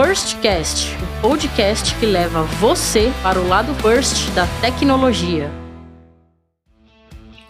Firstcast, o podcast que leva você para o lado first da tecnologia.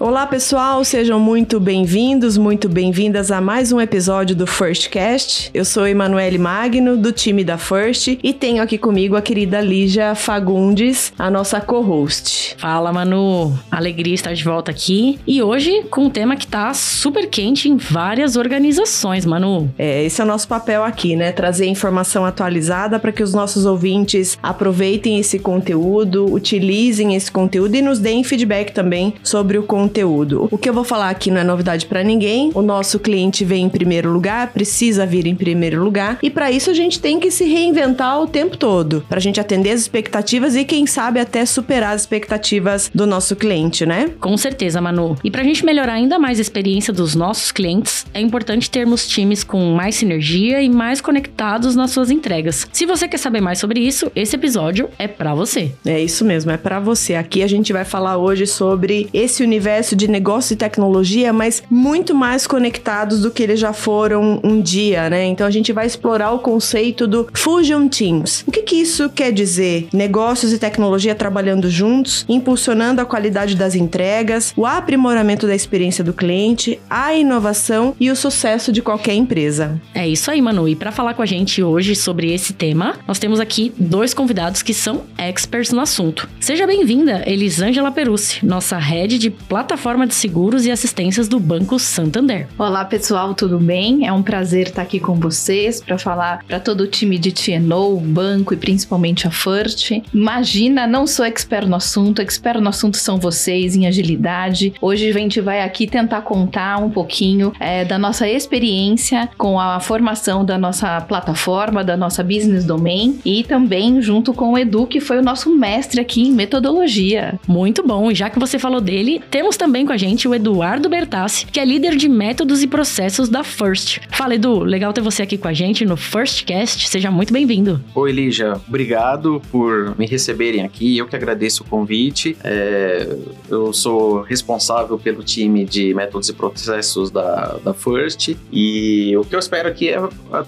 Olá, pessoal, sejam muito bem-vindos, muito bem-vindas a mais um episódio do Firstcast. Eu sou Emanuele Magno, do time da First, e tenho aqui comigo a querida Lígia Fagundes, a nossa co-host. Fala, Manu! Alegria estar de volta aqui. E hoje com um tema que tá super quente em várias organizações, Manu. É, esse é o nosso papel aqui, né? Trazer informação atualizada para que os nossos ouvintes aproveitem esse conteúdo, utilizem esse conteúdo e nos deem feedback também sobre o conteúdo conteúdo. O que eu vou falar aqui não é novidade para ninguém. O nosso cliente vem em primeiro lugar, precisa vir em primeiro lugar, e para isso a gente tem que se reinventar o tempo todo, para a gente atender as expectativas e quem sabe até superar as expectativas do nosso cliente, né? Com certeza, Manu. E para a gente melhorar ainda mais a experiência dos nossos clientes, é importante termos times com mais sinergia e mais conectados nas suas entregas. Se você quer saber mais sobre isso, esse episódio é para você. É isso mesmo, é para você. Aqui a gente vai falar hoje sobre esse universo de negócio e tecnologia, mas muito mais conectados do que eles já foram um dia, né? Então a gente vai explorar o conceito do Fusion Teams. O que, que isso quer dizer? Negócios e tecnologia trabalhando juntos, impulsionando a qualidade das entregas, o aprimoramento da experiência do cliente, a inovação e o sucesso de qualquer empresa. É isso aí, Manu. E para falar com a gente hoje sobre esse tema, nós temos aqui dois convidados que são experts no assunto. Seja bem-vinda, Elisângela Perucci, nossa head de plataforma plataforma de seguros e assistências do Banco Santander. Olá, pessoal, tudo bem? É um prazer estar aqui com vocês para falar para todo o time de TNO, o banco e principalmente a First. Imagina, não sou expert no assunto, expert no assunto são vocês em agilidade. Hoje a gente vai aqui tentar contar um pouquinho é, da nossa experiência com a formação da nossa plataforma, da nossa business domain e também junto com o Edu, que foi o nosso mestre aqui em metodologia. Muito bom, e já que você falou dele, temos também com a gente o Eduardo Bertassi, que é líder de métodos e processos da First. Fala, Edu, legal ter você aqui com a gente no Firstcast. Seja muito bem-vindo. Oi, Lígia. Obrigado por me receberem aqui. Eu que agradeço o convite. É, eu sou responsável pelo time de métodos e processos da, da First e o que eu espero aqui é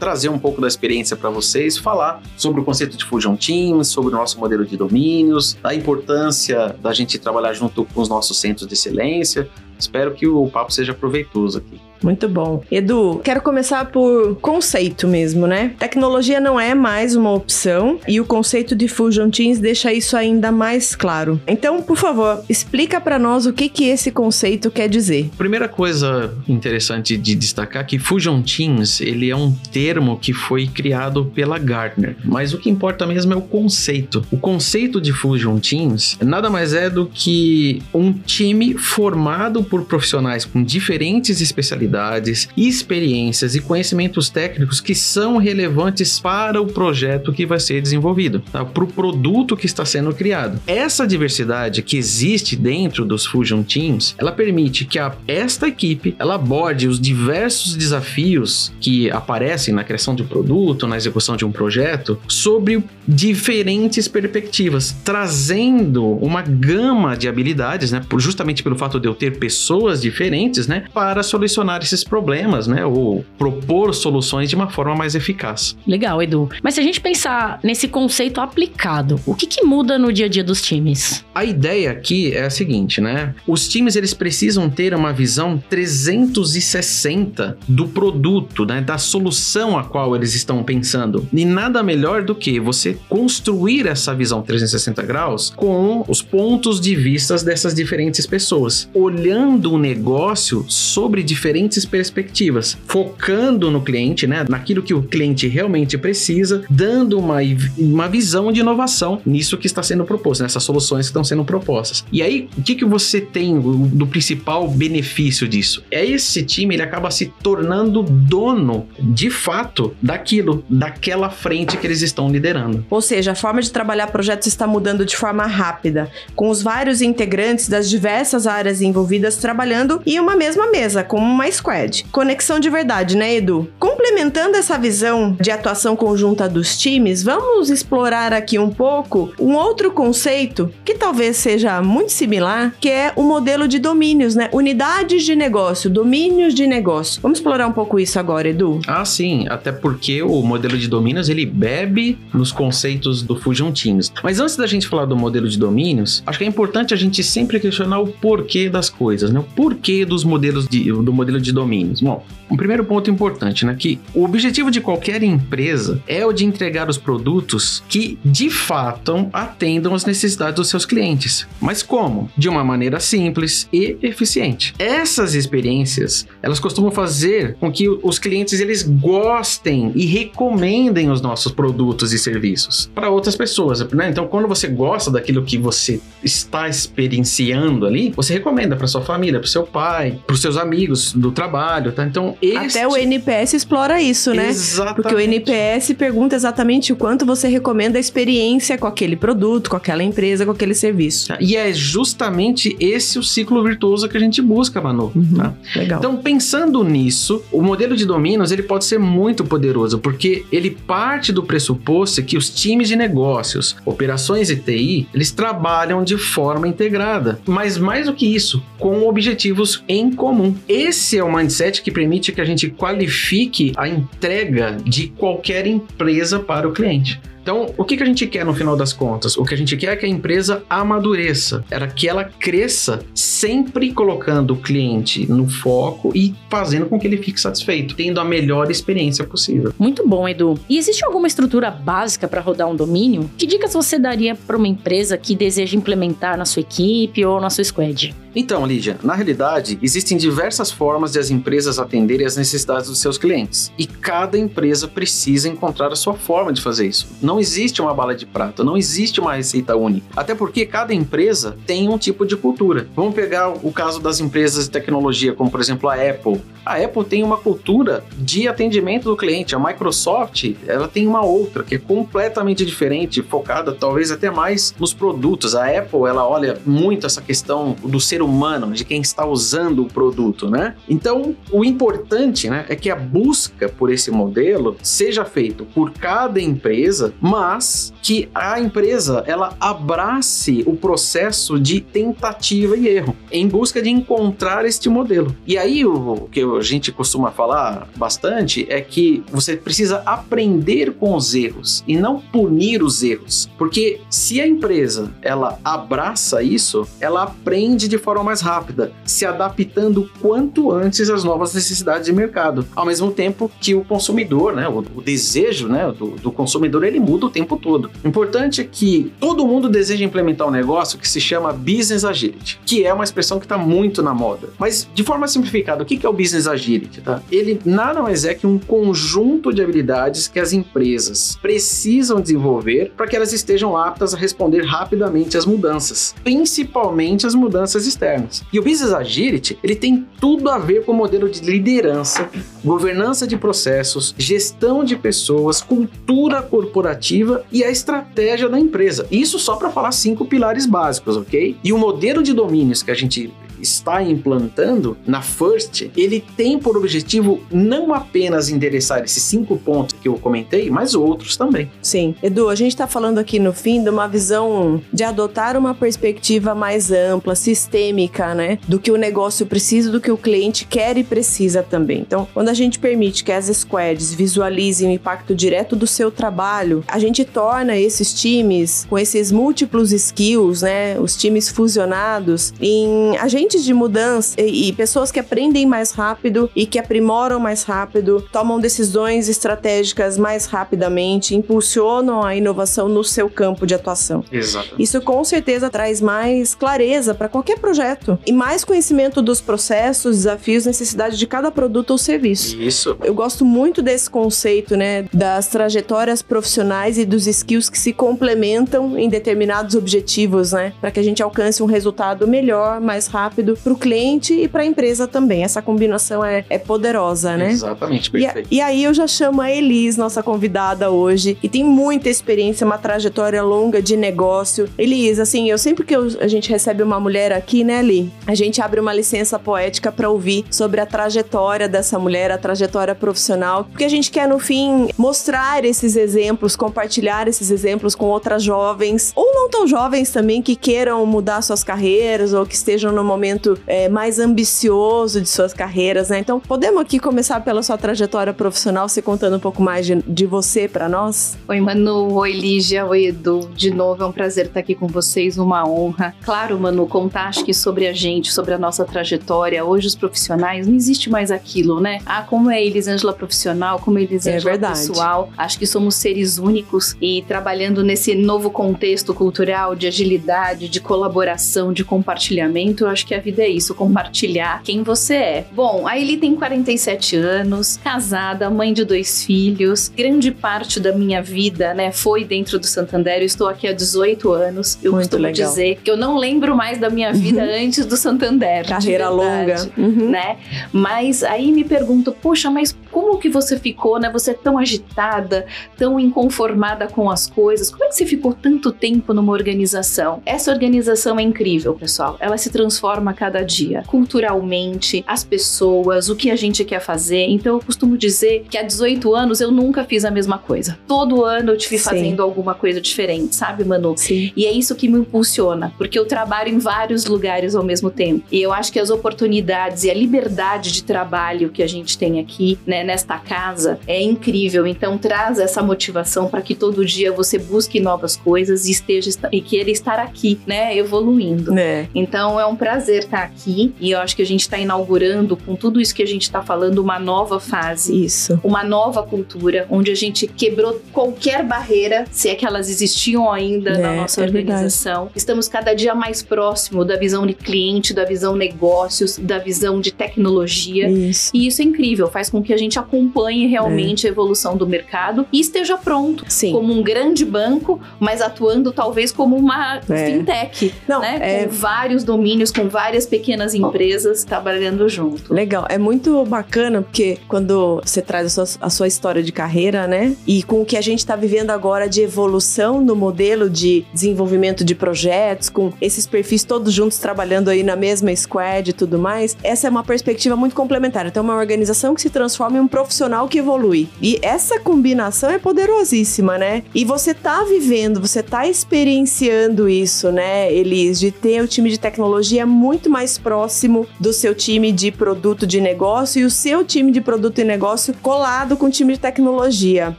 trazer um pouco da experiência para vocês, falar sobre o conceito de Fusion Teams, sobre o nosso modelo de domínios, a importância da gente trabalhar junto com os nossos centros de excelência excelência. Espero que o papo seja proveitoso aqui. Muito bom. Edu, quero começar por conceito mesmo, né? Tecnologia não é mais uma opção e o conceito de Fusion Teams deixa isso ainda mais claro. Então, por favor, explica para nós o que que esse conceito quer dizer. Primeira coisa interessante de destacar é que Fusion Teams, ele é um termo que foi criado pela Gartner, mas o que importa mesmo é o conceito. O conceito de Fusion Teams nada mais é do que um time formado por profissionais com diferentes especialidades habilidades, experiências e conhecimentos técnicos que são relevantes para o projeto que vai ser desenvolvido, tá? para o produto que está sendo criado. Essa diversidade que existe dentro dos Fusion Teams, ela permite que a, esta equipe ela aborde os diversos desafios que aparecem na criação de um produto, na execução de um projeto, sobre diferentes perspectivas, trazendo uma gama de habilidades, né, justamente pelo fato de eu ter pessoas diferentes, né, para solucionar esses problemas, né? Ou propor soluções de uma forma mais eficaz. Legal, Edu. Mas se a gente pensar nesse conceito aplicado, o que, que muda no dia a dia dos times? A ideia aqui é a seguinte, né? Os times eles precisam ter uma visão 360 do produto, né? Da solução a qual eles estão pensando. E nada melhor do que você construir essa visão 360 graus com os pontos de vistas dessas diferentes pessoas, olhando o negócio sobre diferentes perspectivas, focando no cliente, né, naquilo que o cliente realmente precisa, dando uma, uma visão de inovação nisso que está sendo proposto, nessas soluções que estão sendo propostas. E aí, o que, que você tem do principal benefício disso? É esse time, ele acaba se tornando dono, de fato, daquilo, daquela frente que eles estão liderando. Ou seja, a forma de trabalhar projetos está mudando de forma rápida, com os vários integrantes das diversas áreas envolvidas trabalhando em uma mesma mesa, como uma squad. Conexão de verdade, né, Edu? Complementando essa visão de atuação conjunta dos times, vamos explorar aqui um pouco um outro conceito que talvez seja muito similar, que é o modelo de domínios, né? Unidades de negócio, domínios de negócio. Vamos explorar um pouco isso agora, Edu? Ah, sim, até porque o modelo de domínios ele bebe nos conceitos do Fusion Teams. Mas antes da gente falar do modelo de domínios, acho que é importante a gente sempre questionar o porquê das coisas, né? O porquê dos modelos de, do modelo de domínios. Bom, um primeiro ponto importante, né? Que o objetivo de qualquer empresa é o de entregar os produtos que de fato atendam as necessidades dos seus clientes. Mas como? De uma maneira simples e eficiente. Essas experiências, elas costumam fazer com que os clientes eles gostem e recomendem os nossos produtos e serviços para outras pessoas, né? Então, quando você gosta daquilo que você está experienciando ali, você recomenda para sua família, para seu pai, para os seus amigos do trabalho, tá? Então, este... até o NPS explora isso, né? Exatamente. Porque o NPS pergunta exatamente o quanto você recomenda a experiência com aquele produto, com aquela empresa, com aquele serviço. E é justamente esse o ciclo virtuoso que a gente busca, Manu. Uhum, tá? Legal. Então, pensando nisso, o modelo de domínios ele pode ser muito poderoso, porque ele parte do pressuposto que os times de negócios, operações e TI, eles trabalham de forma integrada. Mas mais do que isso, com objetivos em comum. Esse é o mindset que permite que a gente qualifique a entrega de qualquer empresa para o cliente. Então, o que, que a gente quer no final das contas? O que a gente quer é que a empresa amadureça, era que ela cresça, sempre colocando o cliente no foco e fazendo com que ele fique satisfeito, tendo a melhor experiência possível. Muito bom, Edu. E existe alguma estrutura básica para rodar um domínio? Que dicas você daria para uma empresa que deseja implementar na sua equipe ou na sua squad? Então, Lídia, na realidade, existem diversas formas de as empresas atenderem às necessidades dos seus clientes. E cada empresa precisa encontrar a sua forma de fazer isso. Não existe uma bala de prata, não existe uma receita única. Até porque cada empresa tem um tipo de cultura. Vamos pegar o caso das empresas de tecnologia, como por exemplo a Apple. A Apple tem uma cultura de atendimento do cliente. A Microsoft, ela tem uma outra que é completamente diferente, focada talvez até mais nos produtos. A Apple, ela olha muito essa questão do ser humano, de quem está usando o produto, né? Então, o importante, né, é que a busca por esse modelo seja feito por cada empresa, mas que a empresa ela abrace o processo de tentativa e erro em busca de encontrar este modelo. E aí o que a gente costuma falar bastante é que você precisa aprender com os erros e não punir os erros, porque se a empresa ela abraça isso, ela aprende de forma mais rápida, se adaptando quanto antes às novas necessidades de mercado, ao mesmo tempo que o consumidor, né, o, o desejo, né, do, do consumidor ele muda o tempo todo. O importante é que todo mundo deseja implementar um negócio que se chama Business Agility, que é uma expressão que está muito na moda. Mas, de forma simplificada, o que é o Business Agility? Tá? Ele nada mais é que um conjunto de habilidades que as empresas precisam desenvolver para que elas estejam aptas a responder rapidamente às mudanças, principalmente as mudanças externas. E o Business Agility, ele tem tudo a ver com o modelo de liderança, governança de processos, gestão de pessoas, cultura corporativa e a estratégia da empresa. Isso só para falar cinco pilares básicos, ok? E o modelo de domínios que a gente está implantando na First, ele tem por objetivo não apenas endereçar esses cinco pontos que eu comentei, mas outros também. Sim. Edu, a gente está falando aqui no fim de uma visão de adotar uma perspectiva mais ampla, sistêmica, né? Do que o negócio precisa, do que o cliente quer e precisa também. Então, quando a gente permite que as squads visualizem o impacto direto do seu trabalho, a gente torna esses times com esses múltiplos skills, né? Os times fusionados em agentes de mudança e, e, pessoas que aprendem mais rápido e que aprimoram mais rápido, tomam decisões estratégicas mais rapidamente, impulsionam a inovação no seu campo de atuação. Exato. Isso com certeza traz mais clareza para qualquer projeto e mais conhecimento dos processos, desafios, necessidades de cada produto ou serviço. Isso. Eu gosto muito desse conceito, né, das trajetórias profissionais e dos skills que se complementam em determinados objetivos, né, para que a gente alcance um resultado melhor, mais rápido rápido para o cliente e para a empresa também. Essa combinação é, é poderosa, né? Exatamente, perfeito. E, e, aí eu já chamo a Eli Elis, nossa convidada hoje, e tem muita experiência, uma trajetória longa de negócio. Elis, assim, eu sempre que eu, a gente recebe uma mulher aqui, né, Li? A gente abre uma licença poética para ouvir sobre a trajetória dessa mulher, a trajetória profissional, porque a gente quer, no fim, mostrar esses exemplos, compartilhar esses exemplos com outras jovens, ou não tão jovens também, que queiram mudar suas carreiras ou que estejam no momento é, mais ambicioso de suas carreiras, né? Então, podemos aqui começar pela sua trajetória profissional, se contando um pouco mais de, de você para nós? Oi, Manu. Oi, Lígia. Oi, Edu. De novo, é um prazer estar aqui com vocês, uma honra. Claro, Manu, contar acho que sobre a gente, sobre a nossa trajetória. Hoje, os profissionais, não existe mais aquilo, né? Ah, como é Elisângela profissional, como é Elisângela é pessoal. Acho que somos seres únicos e trabalhando nesse novo contexto cultural de agilidade, de colaboração, de compartilhamento, acho que a vida é isso, compartilhar quem você é. Bom, a Eli tem 47 anos, casada, mãe de dois filhos. Grande parte da minha vida, né, foi dentro do Santander. Eu estou aqui há 18 anos. Eu Muito costumo legal. dizer que eu não lembro mais da minha vida antes do Santander. Carreira longa, uhum. né? Mas aí me pergunto, poxa, mas como que você ficou, né? Você é tão agitada, tão inconformada com as coisas. Como é que você ficou tanto tempo numa organização? Essa organização é incrível, pessoal. Ela se transforma a cada dia, culturalmente, as pessoas, o que a gente quer fazer. Então eu costumo dizer que há 18 anos eu nunca fiz a mesma coisa. Todo ano eu tive fazendo alguma coisa diferente, sabe, Manu? Sim. E é isso que me impulsiona, porque eu trabalho em vários lugares ao mesmo tempo. E eu acho que as oportunidades e a liberdade de trabalho que a gente tem aqui, né, nesta casa é incrível. Então traz essa motivação para que todo dia você busque novas coisas e esteja e queira estar aqui, né, evoluindo. É. Então é um prazer estar aqui e eu acho que a gente está inaugurando com tudo isso que a gente está falando uma nova fase, isso, uma nova cultura onde a gente quebrou qualquer barreira, se é que elas existiam ainda é, na nossa é organização. Verdade. Estamos cada dia mais próximo da visão de cliente, da visão negócios, da visão de tecnologia. Isso. E isso é incrível, faz com que a gente acompanhe realmente é. a evolução do mercado e esteja pronto Sim. como um grande banco, mas atuando talvez como uma é. fintech, Não, né? É... Com vários domínios, com várias pequenas empresas trabalhando junto. Legal, é muito bacana porque quando você traz a sua, a sua história de carreira, né? E com o que a gente está vivendo agora de evolução no modelo de desenvolvimento de projetos, com esses perfis todos juntos trabalhando aí na mesma squad e tudo mais, essa é uma perspectiva muito complementar. Então, é uma organização que se transforma em um profissional que evolui. E essa combinação é poderosíssima, né? E você tá vivendo, você tá experienciando isso, né, Elis, de ter o time de tecnologia muito mais próximo do seu time de produto de negócio e o seu time de produto e negócio colado com o time de tecnologia.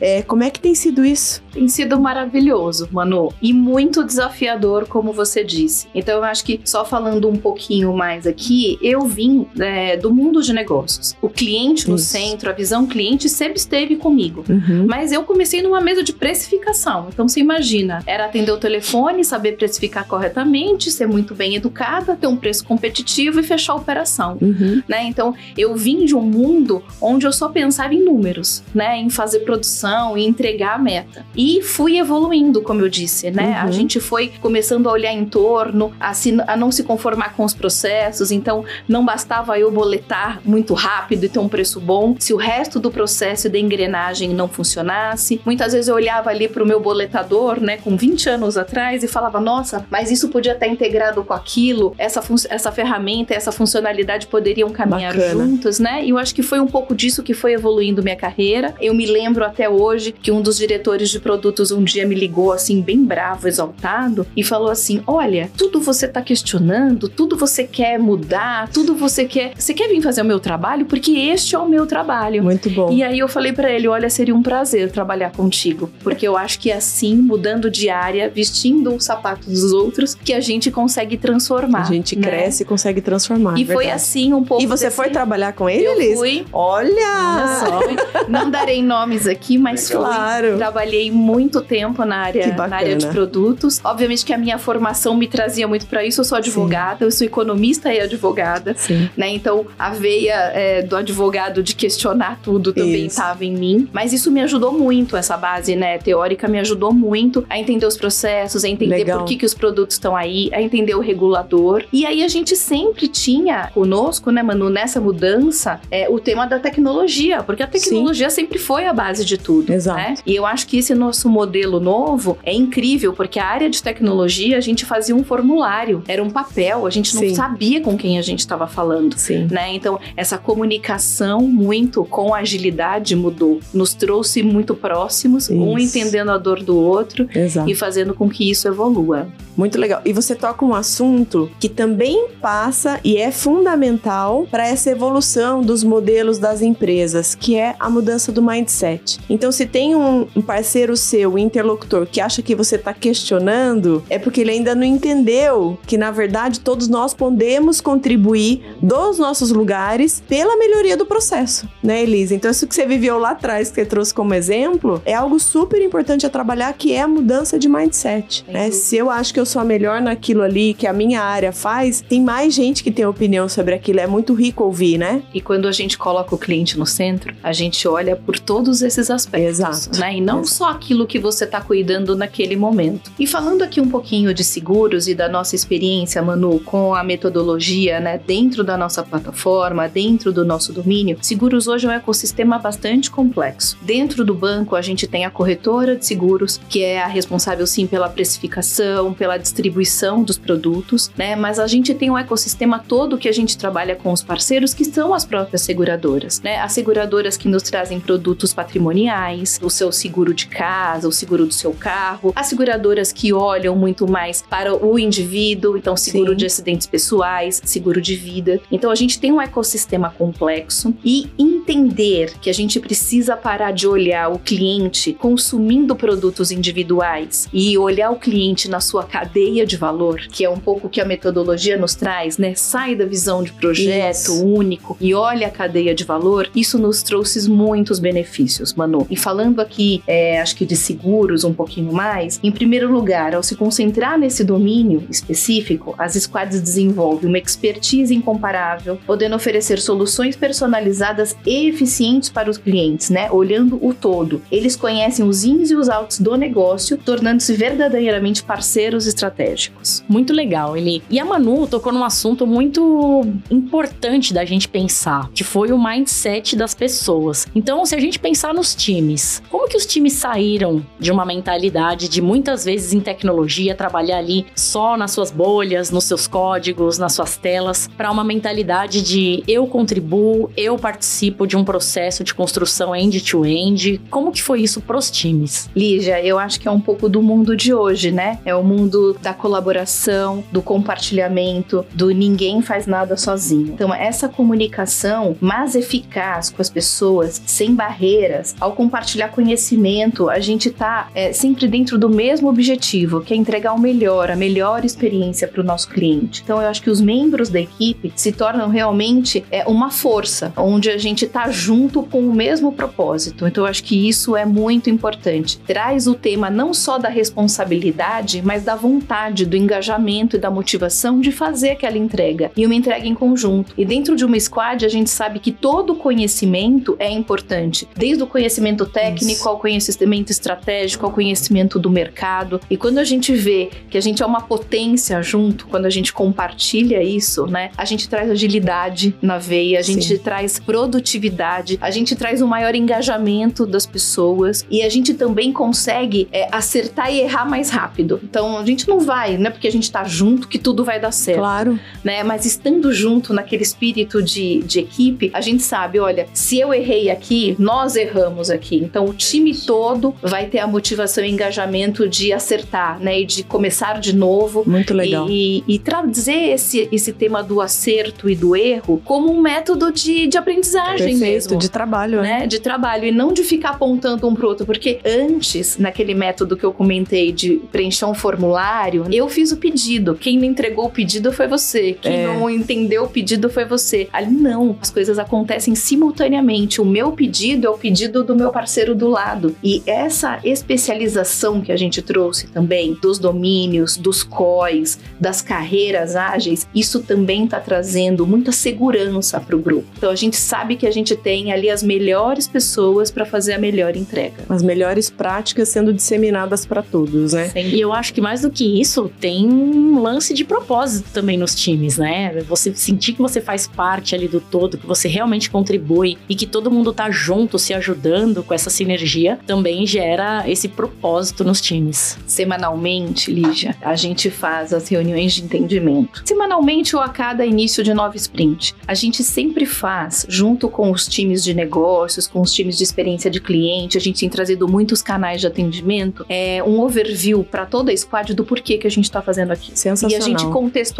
É, como é que tem sido isso? Tem sido maravilhoso, Manu, e muito desafiador, como você disse. Então, eu acho que só falando um pouquinho mais aqui, eu vim é, do mundo de negócios. O cliente no isso. centro a visão cliente sempre esteve comigo. Uhum. Mas eu comecei numa mesa de precificação. Então você imagina, era atender o telefone, saber precificar corretamente, ser muito bem educada, ter um preço competitivo e fechar a operação. Uhum. Né? Então eu vim de um mundo onde eu só pensava em números, né? Em fazer produção e entregar a meta. E fui evoluindo, como eu disse, né? Uhum. A gente foi começando a olhar em torno, a, se, a não se conformar com os processos. Então não bastava eu boletar muito rápido e ter um preço bom. Se o resto do processo da engrenagem não funcionasse. Muitas vezes eu olhava ali para o meu boletador, né, com 20 anos atrás e falava: nossa, mas isso podia estar integrado com aquilo, essa, essa ferramenta, essa funcionalidade poderiam caminhar Bacana. juntos, né? E eu acho que foi um pouco disso que foi evoluindo minha carreira. Eu me lembro até hoje que um dos diretores de produtos um dia me ligou assim, bem bravo, exaltado, e falou assim: Olha, tudo você está questionando, tudo você quer mudar, tudo você quer. Você quer vir fazer o meu trabalho? Porque este é o meu trabalho trabalho. Muito bom. E aí eu falei para ele: olha, seria um prazer trabalhar contigo, porque eu acho que é assim, mudando de área, vestindo o sapato dos outros, que a gente consegue transformar. A gente né? cresce e consegue transformar. E verdade. foi assim um pouco. E você desse... foi trabalhar com ele, eu Liz? Fui. Olha! Só. Não darei nomes aqui, mas é claro. fui. Trabalhei muito tempo na área, na área de produtos. Obviamente que a minha formação me trazia muito para isso. Eu sou advogada, Sim. eu sou economista e advogada. Sim. Né? Então, a veia é, do advogado de questionar tudo também estava em mim. Mas isso me ajudou muito, essa base né, teórica me ajudou muito a entender os processos, a entender Legal. por que, que os produtos estão aí, a entender o regulador. E aí a gente sempre tinha conosco, né, Manu, nessa mudança, é, o tema da tecnologia, porque a tecnologia sempre foi a base de tudo. Exato. né? E eu acho que esse nosso modelo novo é incrível, porque a área de tecnologia a gente fazia um formulário, era um papel, a gente não Sim. sabia com quem a gente estava falando. Sim. Né? Então, essa comunicação muito com agilidade mudou. Nos trouxe muito próximos, um Isso. entendendo a dor do outro Exato. e fazendo com que isso evolua. Muito legal. E você toca um assunto que também passa e é fundamental para essa evolução dos modelos das empresas, que é a mudança do mindset. Então, se tem um, parceiro seu, um interlocutor, que acha que você está questionando, é porque ele ainda não entendeu que, na verdade, todos nós podemos contribuir dos nossos lugares pela melhoria do processo, né, Elisa? Então, isso que você viveu lá atrás, que você trouxe como exemplo, é algo super importante a trabalhar, que é a mudança de mindset. Né? Se eu acho que eu sou a melhor naquilo ali, que a minha área faz, tem mais gente que tem opinião sobre aquilo. É muito rico ouvir, né? E quando a gente coloca o cliente no centro, a gente olha por todos esses aspectos, Exato. né? E não Exato. só aquilo que você está cuidando naquele momento. E falando aqui um pouquinho de seguros e da nossa experiência, Manu, com a metodologia, né, dentro da nossa plataforma, dentro do nosso domínio, seguros hoje é um ecossistema bastante complexo. Dentro do banco, a gente tem a corretora de seguros, que é a responsável sim pela precificação, pela distribuição dos produtos, né? Mas a gente tem um ecossistema todo que a gente trabalha com os parceiros que são as próprias seguradoras, né? As seguradoras que nos trazem produtos patrimoniais, o seu seguro de casa, o seguro do seu carro, as seguradoras que olham muito mais para o indivíduo, então seguro Sim. de acidentes pessoais, seguro de vida. Então a gente tem um ecossistema complexo e entender que a gente precisa parar de olhar o cliente consumindo produtos individuais e olhar o cliente na sua cadeia de valor, que é um pouco o que a metodologia nos traz, né? Sai da visão de projeto Isso. único e olha a cadeia de valor. Isso nos trouxe muitos benefícios, Manu. E falando aqui, é, acho que de seguros um pouquinho mais, em primeiro lugar, ao se concentrar nesse domínio específico, as squads desenvolvem uma expertise incomparável, podendo oferecer soluções personalizadas e eficientes para os clientes, né? Olhando o todo. Eles conhecem os ins e os outs do negócio, tornando-se verdadeiramente parceiros estratégicos. Muito legal, Eli. E a Manu tocou num assunto muito importante da gente pensar, que foi o mindset das pessoas. Então, se a gente pensar nos times, como que os times saíram de uma mentalidade de muitas vezes em tecnologia trabalhar ali só nas suas bolhas, nos seus códigos, nas suas telas, para uma mentalidade de eu contribuo, eu participo de um processo de construção end-to-end? Como que foi isso pros times? Lígia, eu acho que é um pouco do mundo de hoje, né? É o mundo da colaboração, do compartilhamento, do ninguém faz nada sozinho. Então, essa comunicação mais eficaz com as pessoas, sem barreiras, ao compartilhar conhecimento, a gente tá é, sempre dentro do mesmo objetivo, que é entregar o melhor, a melhor experiência para o nosso cliente. Então, eu acho que os membros da equipe se tornam realmente é, uma força, onde a gente tá junto com o mesmo propósito. Então, eu acho que isso é muito importante. Traz o tema não só da responsabilidade, mas da vontade, do engajamento e da motivação de fazer aquela entrega. E uma entrega em conjunto. E dentro de uma squad, a gente sabe que todo conhecimento é importante. Desde o conhecimento técnico Isso. ao conhecimento estratégico, ao conhecimento do mercado. E quando a gente vê que a gente é uma potência junto, quando a gente compartilha isso, né? A gente traz agilidade na veia, a gente Sim. traz produtividade, a gente traz um maior engajamento das pessoas e a gente também consegue é, acertar e errar mais rápido. Então a gente não vai, não é porque a gente tá junto que tudo vai dar certo Claro. né? Mas estando junto naquele espírito de, de equipe, a gente sabe, olha, se eu errei aqui, nós erramos aqui. Então o time todo vai ter a motivação e engajamento de acertar, né? E de começar de novo. Muito legal. E, e trazer esse, esse tema do acerto e do erro como um método de, de aprendizagem Perfeito, mesmo. de trabalho, né? Né, de trabalho e não de ficar apontando um pro outro, porque antes, naquele método que eu comentei de preencher um formulário, eu fiz o pedido. Quem não entregou o pedido foi você. Quem É. não entendeu o pedido foi você. Ali não, as coisas acontecem simultaneamente. O meu pedido é o pedido do meu parceiro do lado. E essa especialização que a gente trouxe também dos domínios, dos COIs, das carreiras ágeis, isso também está trazendo muita segurança para o grupo. Então a gente sabe que a gente tem ali as melhores pessoas para fazer a melhor entrega. As melhores práticas sendo disseminadas para todos, né? E eu acho que mais do que isso, tem um lance de propósito também nos times, né? Você sentir que você faz parte ali do todo, que você realmente contribui e que todo mundo tá junto, se ajudando com essa sinergia, também gera esse propósito nos times. Semanalmente, Lígia, a gente faz as reuniões de entendimento. Semanalmente ou a cada início de nova sprint. A gente sempre faz, junto com os times de negócios, com os times de experiência de cliente, a gente tem trazido muitos canais de atendimento, é um overview para toda a squad do porquê que a gente está fazendo aqui. Sensacional. E a gente contextualiza.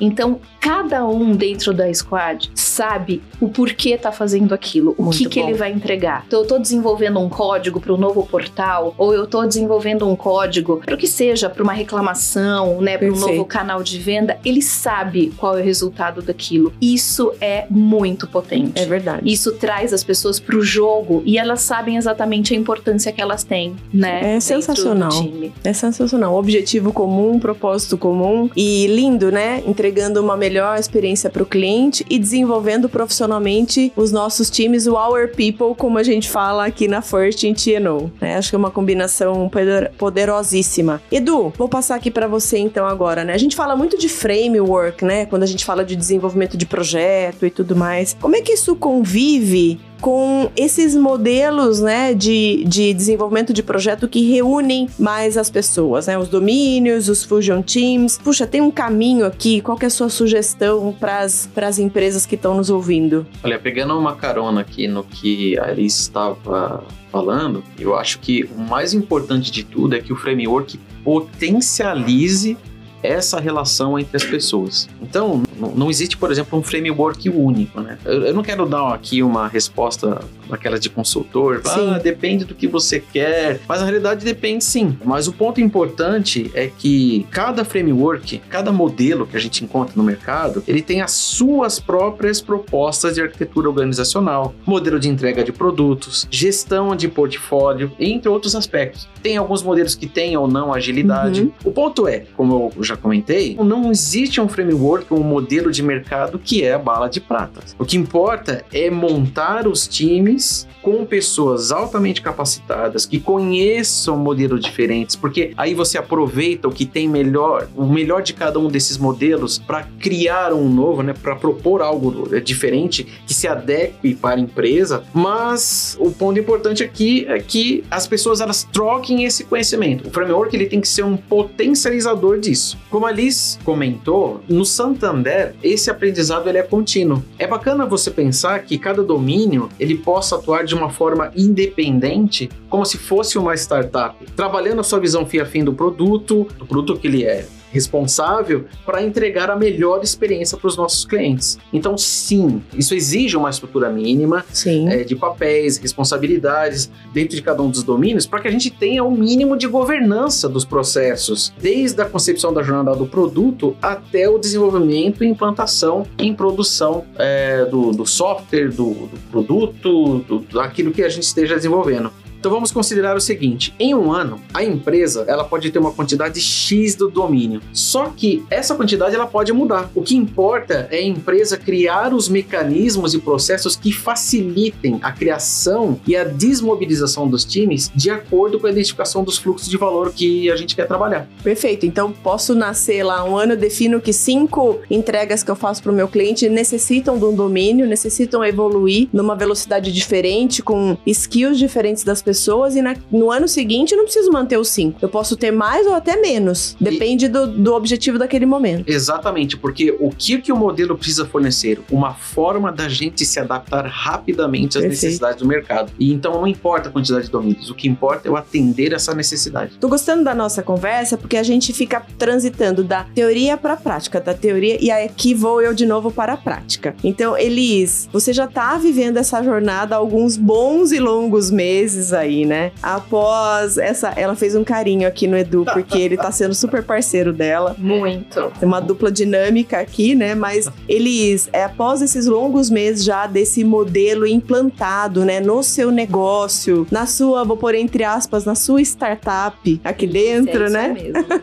Então, cada um dentro da squad sabe o porquê tá fazendo aquilo, o Muito que, que ele vai entregar. Então, eu tô desenvolvendo um código para o novo portal, ou eu tô desenvolvendo um código para o que seja, para uma reclamação, né, para um novo canal de venda, ele sabe qual é o resultado daquilo. Isso é muito potente. É verdade. Isso traz as pessoas pro jogo e elas sabem exatamente a importância que elas têm, né? É sensacional. time. É sensacional. Objetivo comum, propósito comum e lindo, né? Entregando uma melhor experiência para o cliente e desenvolvendo profissionalmente os nossos times, o Our People, como a gente fala aqui na First em TNO. Né? Acho que é uma combinação poder- poderosíssima. Edu, vou passar aqui para você então agora, né? A gente fala muito de framework, né? Quando a gente fala de desenvolvimento de projeto e tudo mais. Como é que isso convive com esses modelos né, de, de desenvolvimento de projeto que reúnem mais as pessoas, né? Os domínios, os Fusion Teams. Puxa, tem um caminho aqui. Qual é a sua sugestão para as empresas que estão nos ouvindo? Olha, pegando uma carona aqui no que a Alice estava falando, eu acho que o mais importante de tudo é que o framework potencialize essa relação entre as pessoas. Então, não- existe, por exemplo, um framework único, né? Eu, não quero dar aqui uma resposta daquela de consultor, ah, depende do que você quer, mas na realidade depende sim. Mas o ponto importante é que cada framework, cada modelo que a gente encontra no mercado, ele tem as suas próprias propostas de arquitetura organizacional, modelo de entrega de produtos, gestão de portfólio, entre outros aspectos. Tem alguns modelos que têm ou não agilidade. Uhum. O ponto é, como eu já comentei, não existe um framework, um modelo de mercado que é a bala de prata. O que importa é montar os times com pessoas altamente capacitadas que conheçam modelos diferentes, porque aí você aproveita o que tem melhor, o melhor de cada um desses modelos para criar um novo, né, para propor algo eh, diferente que se adeque para a empresa. Mas o ponto importante aqui é que as pessoas elas troquem esse conhecimento. O framework ele tem que ser um potencializador disso. Como a Liz comentou, no Santander esse aprendizado ele é contínuo. É bacana você pensar que cada domínio ele possa atuar de uma forma independente, como se fosse uma startup, trabalhando a sua visão fia fim do produto, do produto que ele é responsável para entregar a melhor experiência para os nossos clientes. Então, sim, isso exige uma estrutura mínima é, de papéis, responsabilidades dentro de cada um dos domínios, para que a gente tenha o mínimo de governança dos processos, desde a concepção da jornada do produto até o desenvolvimento e implantação em produção é, do, do software, do, do produto, do, daquilo que a gente esteja desenvolvendo. Então vamos considerar o seguinte: em um ano, a empresa ela pode ter uma quantidade X do domínio. Só que essa quantidade ela pode mudar. O que importa é a empresa criar os mecanismos e processos que facilitem a criação e a desmobilização dos times de acordo com a identificação dos fluxos de valor que a gente quer trabalhar. Perfeito. Então, posso nascer lá um ano, defino que cinco entregas que eu faço para o meu cliente necessitam de um domínio, necessitam evoluir numa velocidade diferente, com skills diferentes das pessoas, e na- no ano seguinte eu não preciso manter os cinco. Eu posso ter mais ou até menos. Depende do, do objetivo daquele momento. Exatamente, porque o que, que o modelo precisa fornecer? Uma forma da gente se adaptar rapidamente às Perfeito. necessidades do mercado. E então não importa a quantidade de domínios, o que importa é o atender essa necessidade. Tô gostando da nossa conversa porque a gente fica transitando da teoria para a prática, da teoria e aí aqui vou eu de novo para a prática. Então, Elis, você já tá vivendo essa jornada há alguns bons e longos meses aí, né? Após essa, ela fez um carinho aqui no Edu porque ele tá sendo super parceiro dela. Muito. Tem uma dupla dinâmica aqui, né? Mas eles, é, após esses longos meses já desse modelo implantado, né, no seu negócio, na sua, vou pôr entre aspas, na sua startup aqui dentro, É né?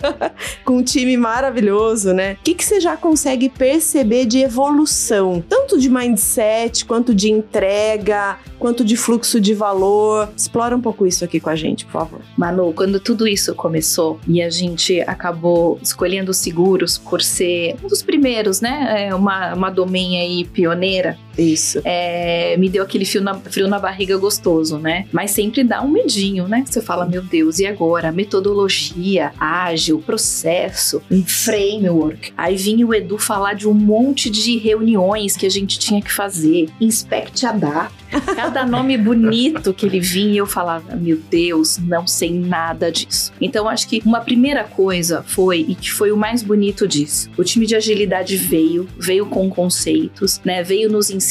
Com um time maravilhoso, né? O que, que você já consegue perceber de evolução, tanto tanto de mindset, quanto de entrega, quanto de fluxo de valor. Explora um pouco isso aqui com a gente, por favor. Manu, quando tudo isso começou e a gente acabou escolhendo seguros por ser um dos primeiros, né? É uma, uma domain aí pioneira, Isso. é, me deu aquele frio na, frio na barriga gostoso, né? Mas sempre dá um medinho, né? Você fala, meu Deus, e agora? Metodologia, ágil, processo, framework. Aí vinha o Edu falar de um monte de reuniões que a gente tinha que fazer, inspect a data. Cada nome bonito que ele vinha, eu falava, meu Deus, não sei nada disso. Então, acho que uma primeira coisa foi, e que foi o mais bonito disso, o time de agilidade veio, veio com conceitos, né? Veio nos ensinar.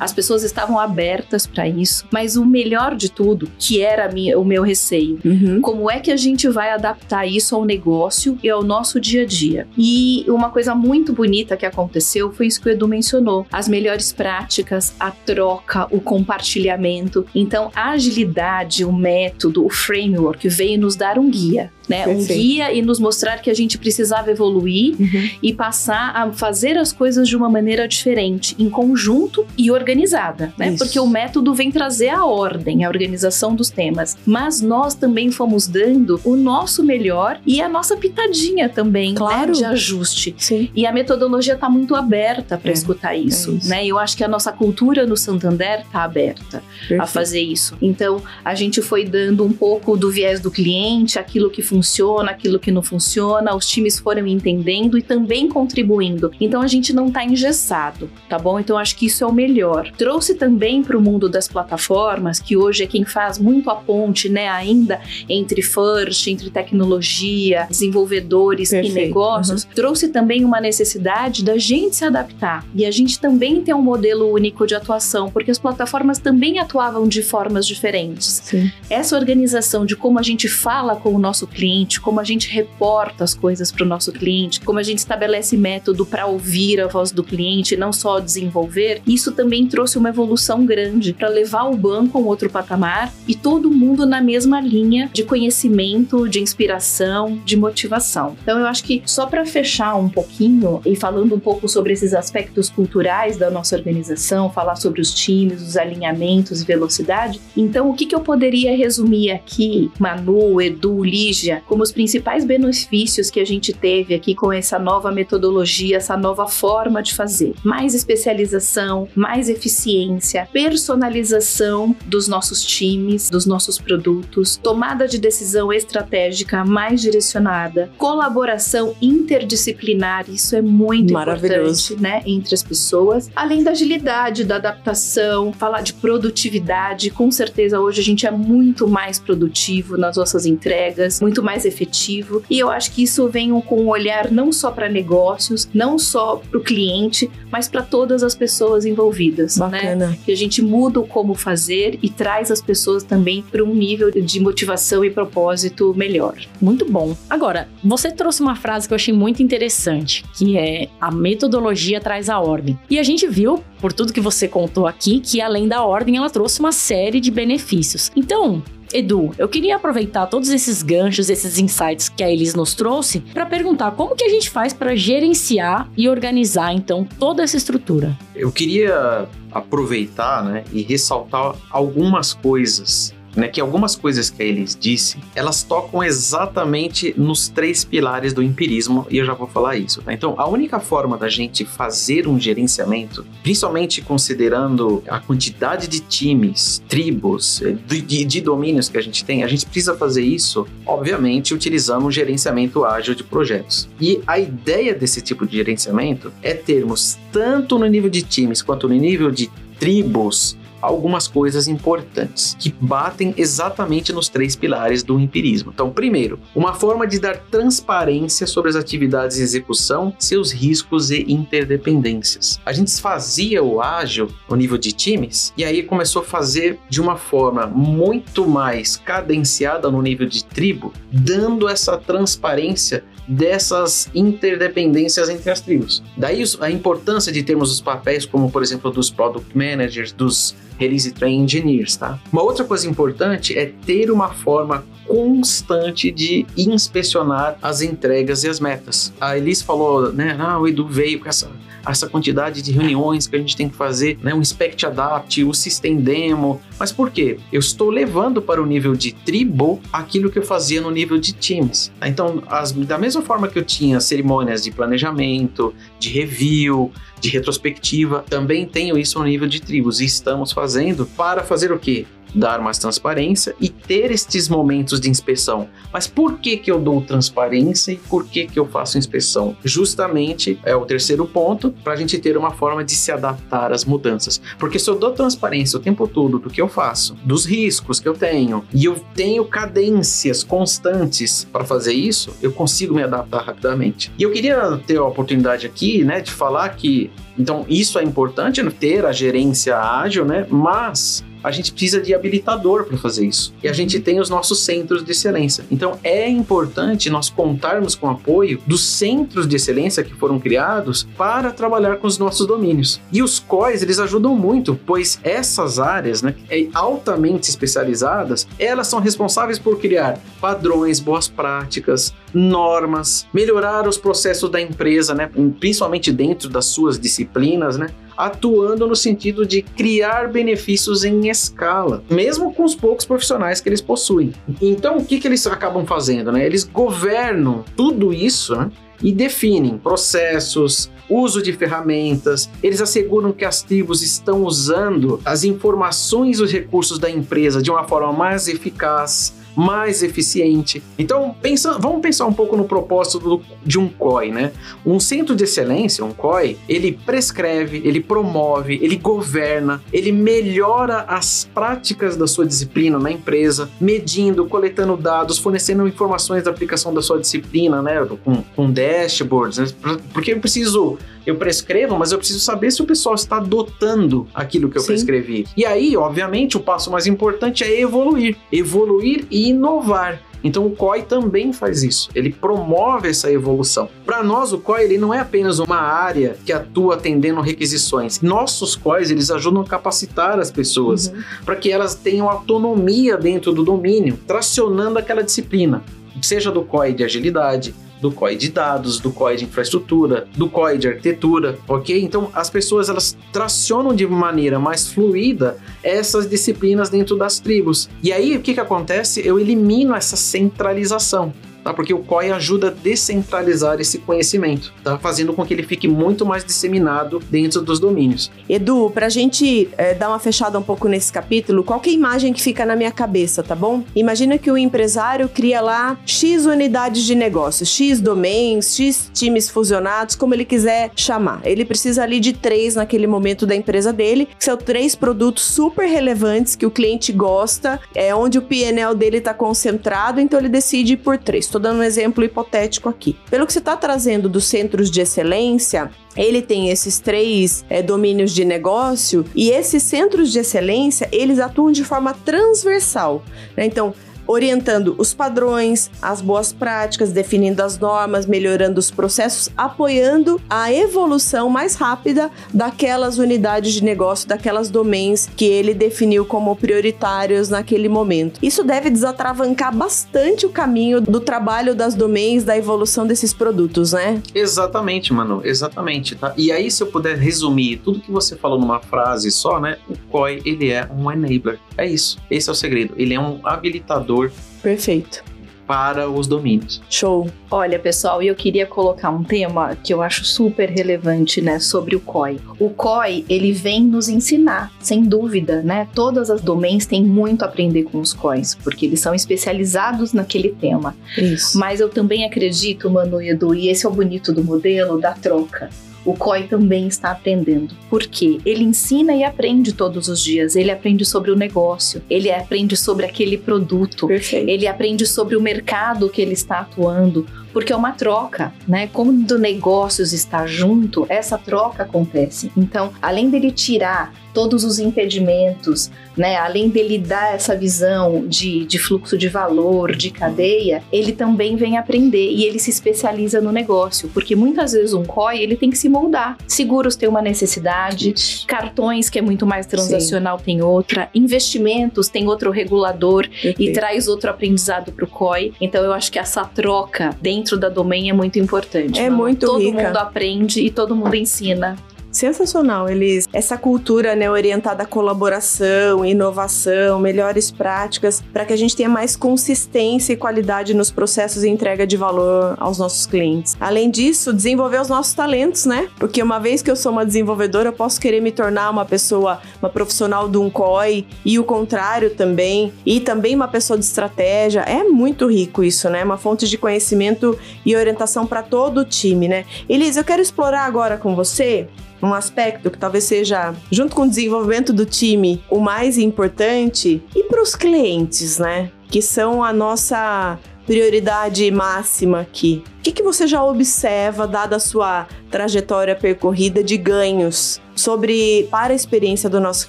As pessoas estavam abertas para isso, mas o melhor de tudo, que era minha- o meu receio, Uhum. como é que a gente vai adaptar isso ao negócio e ao nosso dia a dia? E uma coisa muito bonita que aconteceu foi isso que o Edu mencionou: as melhores práticas, a troca, o compartilhamento. Então, a agilidade, o método, o framework veio nos dar um guia. Né, um Perfeito. guia e nos mostrar que a gente precisava evoluir Uhum. e passar a fazer as coisas de uma maneira diferente, em conjunto e organizada, né? Isso. Porque o método vem trazer a ordem, a organização dos temas. Mas nós também fomos dando o nosso melhor e a nossa pitadinha também, né? Claro. De ajuste. Sim. E a metodologia está muito aberta para É, escutar isso, isso. né? Eu acho que a nossa cultura no Santander está aberta a Perfeito. fazer isso. Então, a gente foi dando um pouco do viés do cliente, aquilo que funciona, aquilo que não funciona, os times foram entendendo e também contribuindo. Então, a gente não está engessado, tá bom? Então, acho que isso é o melhor. Trouxe também para o mundo das plataformas, que hoje é quem faz muito a ponte, né, ainda entre first, entre tecnologia, desenvolvedores e Perfeito. negócios, trouxe também uma necessidade da gente se adaptar e a gente também ter um modelo único de atuação, porque as plataformas também atuavam de formas diferentes. Sim. Essa organização de como a gente fala com o nosso cliente, como a gente reporta as coisas para o nosso cliente, como a gente estabelece método para ouvir a voz do cliente, não só desenvolver, isso também trouxe uma evolução grande para levar o banco a um outro patamar e todo mundo na mesma linha de conhecimento, de inspiração, de motivação. Então eu acho que só para fechar um pouquinho e falando um pouco sobre esses aspectos culturais da nossa organização, falar sobre os times, os alinhamentos e velocidade, então o que, que eu poderia resumir aqui, Manu, Edu, Lígia, como os principais benefícios que a gente teve aqui com essa nova metodologia, essa nova forma de fazer? Mais especialização, mais eficiência, personalização dos nossos times, dos nossos produtos, tomada de decisão estratégica mais direcionada, colaboração interdisciplinar, isso é muito Maravilhoso. importante, né, entre as pessoas, além da agilidade, da adaptação, falar de produtividade, com certeza hoje a gente é muito mais produtivo nas nossas entregas, muito mais efetivo, e eu acho que isso vem com um olhar não só para negócios, não só para o cliente, mas para todas as pessoas envolvidas, né? Bacana. que a gente muda o como fazer e traz as pessoas também para um nível de motivação e propósito melhor. Muito bom. Agora, você trouxe uma frase que eu achei muito interessante, que é a metodologia traz a ordem. E a gente viu, por tudo que você contou aqui, que além da ordem, ela trouxe uma série de benefícios. Então, Edu, eu queria aproveitar todos esses ganchos, esses insights que a Elis nos trouxe, para perguntar como que a gente faz para gerenciar e organizar então toda essa estrutura. Eu queria aproveitar né, e ressaltar algumas coisas. Né, que algumas coisas que a Elis disse, elas tocam exatamente nos três pilares do empirismo, e eu já vou falar isso. tá? Então, a única forma da gente fazer um gerenciamento, principalmente considerando a quantidade de times, tribos, eh, de, de- de domínios que a gente tem, a gente precisa fazer isso, obviamente, utilizando um gerenciamento ágil de projetos. E a ideia desse tipo de gerenciamento é termos, tanto no nível de times quanto no nível de tribos, algumas coisas importantes que batem exatamente nos três pilares do empirismo. Então, primeiro, uma forma de dar transparência sobre as atividades de execução, seus riscos e interdependências. A gente fazia o ágil no nível de times e aí começou a fazer de uma forma muito mais cadenciada no nível de tribo, dando essa transparência dessas interdependências entre as tribos. Daí a importância de termos os papéis como, por exemplo, dos product managers, dos release train engineers, tá? Uma outra coisa importante é ter uma forma constante de inspecionar as entregas e as metas. A Elis falou, né, ah, o Edu veio com essa essa quantidade de reuniões que a gente tem que fazer, né? Um Inspect Adapt, o System Demo. Mas por quê? Eu estou levando para o nível de tribo aquilo que eu fazia no nível de teams. Então, as, da mesma forma que eu tinha cerimônias de planejamento, de review, de retrospectiva, também tenho isso no nível de tribos e estamos fazendo para fazer o quê? Dar mais transparência e ter estes momentos de inspeção. Mas por que que eu dou transparência e por que que eu faço inspeção? Justamente é o terceiro ponto para a gente ter uma forma de se adaptar às mudanças. Porque se eu dou transparência o tempo todo do que eu faço, dos riscos que eu tenho e eu tenho cadências constantes para fazer isso, eu consigo me adaptar rapidamente. E eu queria ter a oportunidade aqui, né, de falar que então isso é importante, né, ter a gerência ágil, né? Mas a gente precisa de habilitador para fazer isso. E a gente tem os nossos centros de excelência. Então é importante nós contarmos com o apoio dos centros de excelência que foram criados para trabalhar com os nossos domínios. E os COIs, eles ajudam muito, pois essas áreas, né, é altamente especializadas, elas são responsáveis por criar padrões, boas práticas, normas, melhorar os processos da empresa, né, principalmente dentro das suas disciplinas, né, atuando no sentido de criar benefícios em escala, mesmo com os poucos profissionais que eles possuem. Então, o que, que eles acabam fazendo? Né? Eles governam tudo isso né? e definem processos, uso de ferramentas, eles asseguram que as tribos estão usando as informações e os recursos da empresa de uma forma mais eficaz, mais eficiente. Então, pensa, vamos pensar um pouco no propósito do, de um COI, né? Um centro de excelência, um COI, ele prescreve, ele promove, ele governa, ele melhora as práticas da sua disciplina na empresa, medindo, coletando dados, fornecendo informações da aplicação da sua disciplina, né? Com, com dashboards, né? porque eu preciso eu prescrevo, mas eu preciso saber se o pessoal está adotando aquilo que eu Sim. prescrevi. E aí, obviamente, o passo mais importante é evoluir. Evoluir e inovar. Então o COI também faz isso, ele promove essa evolução. Para nós o COI ele não é apenas uma área que atua atendendo requisições. Nossos COIs eles ajudam a capacitar as pessoas uhum. para que elas tenham autonomia dentro do domínio, tracionando aquela disciplina, seja do COI de agilidade, do COI de dados, do COI de infraestrutura, do COI de arquitetura, ok? Então as pessoas elas tracionam de maneira mais fluida essas disciplinas dentro das tribos. E aí o que, que acontece? Eu elimino essa centralização tá? Porque o COI ajuda a descentralizar esse conhecimento, tá? Fazendo com que ele fique muito mais disseminado dentro dos domínios. Edu, pra gente é, dar uma fechada um pouco nesse capítulo, qual é a imagem que fica na minha cabeça, tá bom? Imagina que o empresário cria lá X unidades de negócio, X domains, X times fusionados, como ele quiser chamar. Ele precisa ali de três naquele momento da empresa dele, que são três produtos super relevantes que o cliente gosta, é onde o PNL dele está concentrado, então ele decide por três Estou dando um exemplo hipotético aqui. Pelo que você está trazendo dos centros de excelência, ele tem esses três é, domínios de negócio e esses centros de excelência eles atuam de forma transversal. Né? Então, orientando os padrões, as boas práticas, definindo as normas, melhorando os processos, apoiando a evolução mais rápida daquelas unidades de negócio, daquelas domains que ele definiu como prioritários naquele momento. Isso deve desatravancar bastante o caminho do trabalho das domains, da evolução desses produtos, né? Exatamente, mano, exatamente, tá? E aí se eu puder resumir tudo que você falou numa frase só, né? O COI, ele é um enabler. É isso. Esse é o segredo. Ele é um habilitador Perfeito. Para os domínios. Show. Olha, pessoal, eu queria colocar um tema que eu acho super relevante, né, sobre o COI. O COI, ele vem nos ensinar, sem dúvida, né? Todas as domains têm muito a aprender com os COIs, porque eles são especializados naquele tema. Isso. Mas eu também acredito, Manu e Edu, e esse é o bonito do modelo da troca o COI também está aprendendo. Por quê? Ele ensina e aprende todos os dias. Ele aprende sobre o negócio, ele aprende sobre aquele produto, Perfeito. ele aprende sobre o mercado que ele está atuando, porque é uma troca, né? Quando negócios está junto, essa troca acontece. Então, além dele tirar todos os impedimentos, né? Além dele dar essa visão de, de fluxo de valor, de cadeia, ele também vem aprender e ele se especializa no negócio, porque muitas vezes um COI ele tem que se moldar. Seguros tem uma necessidade, cartões que é muito mais transacional Sim. tem outra, investimentos tem outro regulador Perfeito. e traz outro aprendizado para o COI. Então eu acho que essa troca dentro da domain é muito importante. É muito todo rica. Todo mundo aprende e todo mundo ensina sensacional. Eles essa cultura né, orientada à colaboração, inovação, melhores práticas, para que a gente tenha mais consistência e qualidade nos processos de entrega de valor aos nossos clientes. Além disso, desenvolver os nossos talentos, né? Porque uma vez que eu sou uma desenvolvedora, eu posso querer me tornar uma pessoa, uma profissional de um COI e o contrário também, e também uma pessoa de estratégia. É muito rico isso, né? Uma fonte de conhecimento e orientação para todo o time, né? Elisa, eu quero explorar agora com você um aspecto que talvez seja, junto com o desenvolvimento do time, o mais importante, e para os clientes, né? Que são a nossa prioridade máxima aqui. Que, que você já observa, dada a sua trajetória percorrida de ganhos sobre para a experiência do nosso